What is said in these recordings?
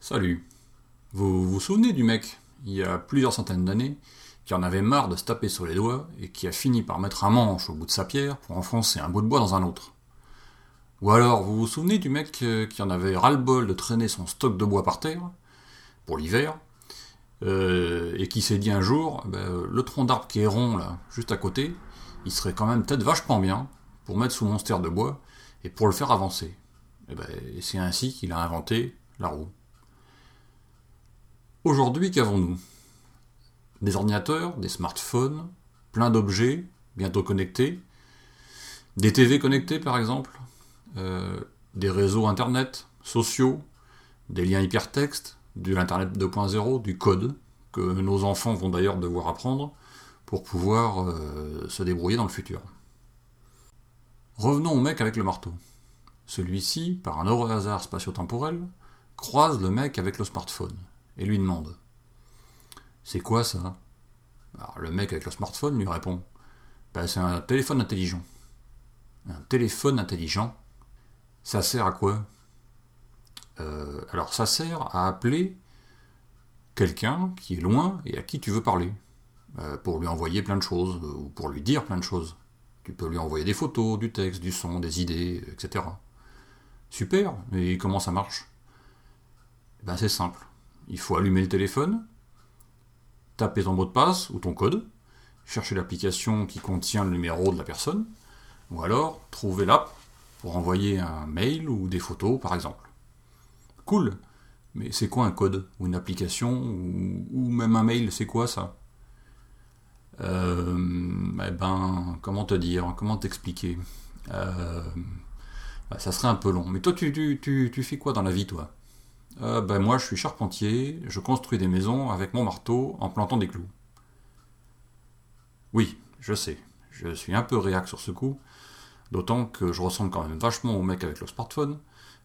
Salut. Vous vous souvenez du mec, il y a plusieurs centaines d'années, qui en avait marre de se taper sur les doigts et qui a fini par mettre un manche au bout de sa pierre pour enfoncer un bout de bois dans un autre Ou alors, vous vous souvenez du mec euh, qui en avait ras-le-bol de traîner son stock de bois par terre, pour l'hiver, euh, et qui s'est dit un jour, ben, le tronc d'arbre qui est rond là, juste à côté, il serait quand même peut-être vachement bien pour mettre sous mon de bois et pour le faire avancer. Et, ben, et c'est ainsi qu'il a inventé la roue. Aujourd'hui, qu'avons-nous? Des ordinateurs, des smartphones, plein d'objets, bientôt connectés, des TV connectés par exemple, euh, des réseaux internet, sociaux, des liens hypertextes, de l'Internet 2.0, du code, que nos enfants vont d'ailleurs devoir apprendre pour pouvoir euh, se débrouiller dans le futur. Revenons au mec avec le marteau. Celui-ci, par un heureux hasard spatio-temporel, croise le mec avec le smartphone et lui demande C'est quoi ça? Le mec avec le smartphone lui répond ben, C'est un téléphone intelligent. Un téléphone intelligent Ça sert à quoi? Euh, Alors ça sert à appeler quelqu'un qui est loin et à qui tu veux parler. Euh, pour lui envoyer plein de choses, euh, ou pour lui dire plein de choses. Tu peux lui envoyer des photos, du texte, du son, des idées, etc. Super, mais comment ça marche? Ben, C'est simple. Il faut allumer le téléphone, taper ton mot de passe ou ton code, chercher l'application qui contient le numéro de la personne, ou alors trouver l'app pour envoyer un mail ou des photos par exemple. Cool, mais c'est quoi un code? Ou une application? Ou, même un mail? C'est quoi ça? Eh ben, comment te dire, comment t'expliquer? Euh, bah, Ça serait un peu long. Mais toi, tu fais quoi dans la vie, toi? Euh, ben moi je suis charpentier, je construis des maisons avec mon marteau en plantant des clous. Oui, je sais, je suis un peu réac sur ce coup, d'autant que je ressemble quand même vachement au mec avec le smartphone,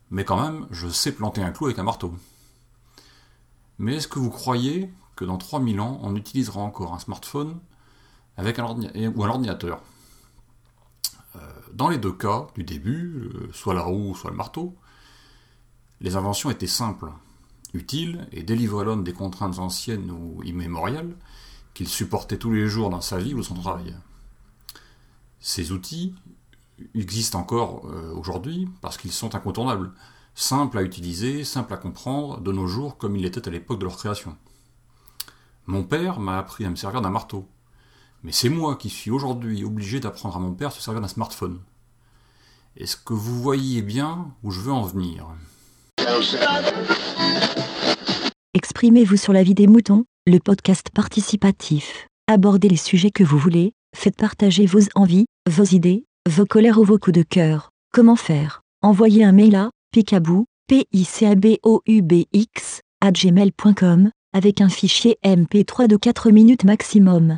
mais quand même je sais planter un clou avec un marteau. Mais est-ce que vous croyez que dans 3000 ans on utilisera encore un smartphone avec un ou un ordinateur euh, Dans les deux cas, du début, euh, soit la roue, soit le marteau, les inventions étaient simples, utiles et délivraient l'homme des contraintes anciennes ou immémoriales qu'il supportait tous les jours dans sa vie ou son travail. Ces outils existent encore euh, aujourd'hui parce qu'ils sont incontournables, simples à utiliser, simples à comprendre de nos jours comme ils l'étaient à l'époque de leur création. Mon père m'a appris à me servir d'un marteau, mais c'est moi qui suis aujourd'hui obligé d'apprendre à mon père à se servir d'un smartphone. Est-ce que vous voyez bien où je veux en venir? Exprimez-vous sur la vie des moutons, le podcast participatif. Abordez les sujets que vous voulez, faites partager vos envies, vos idées, vos colères ou vos coups de cœur. Comment faire? Envoyez un mail à picabou, p i c a b o u b x à gmail.com avec un fichier MP3 de 4 minutes maximum.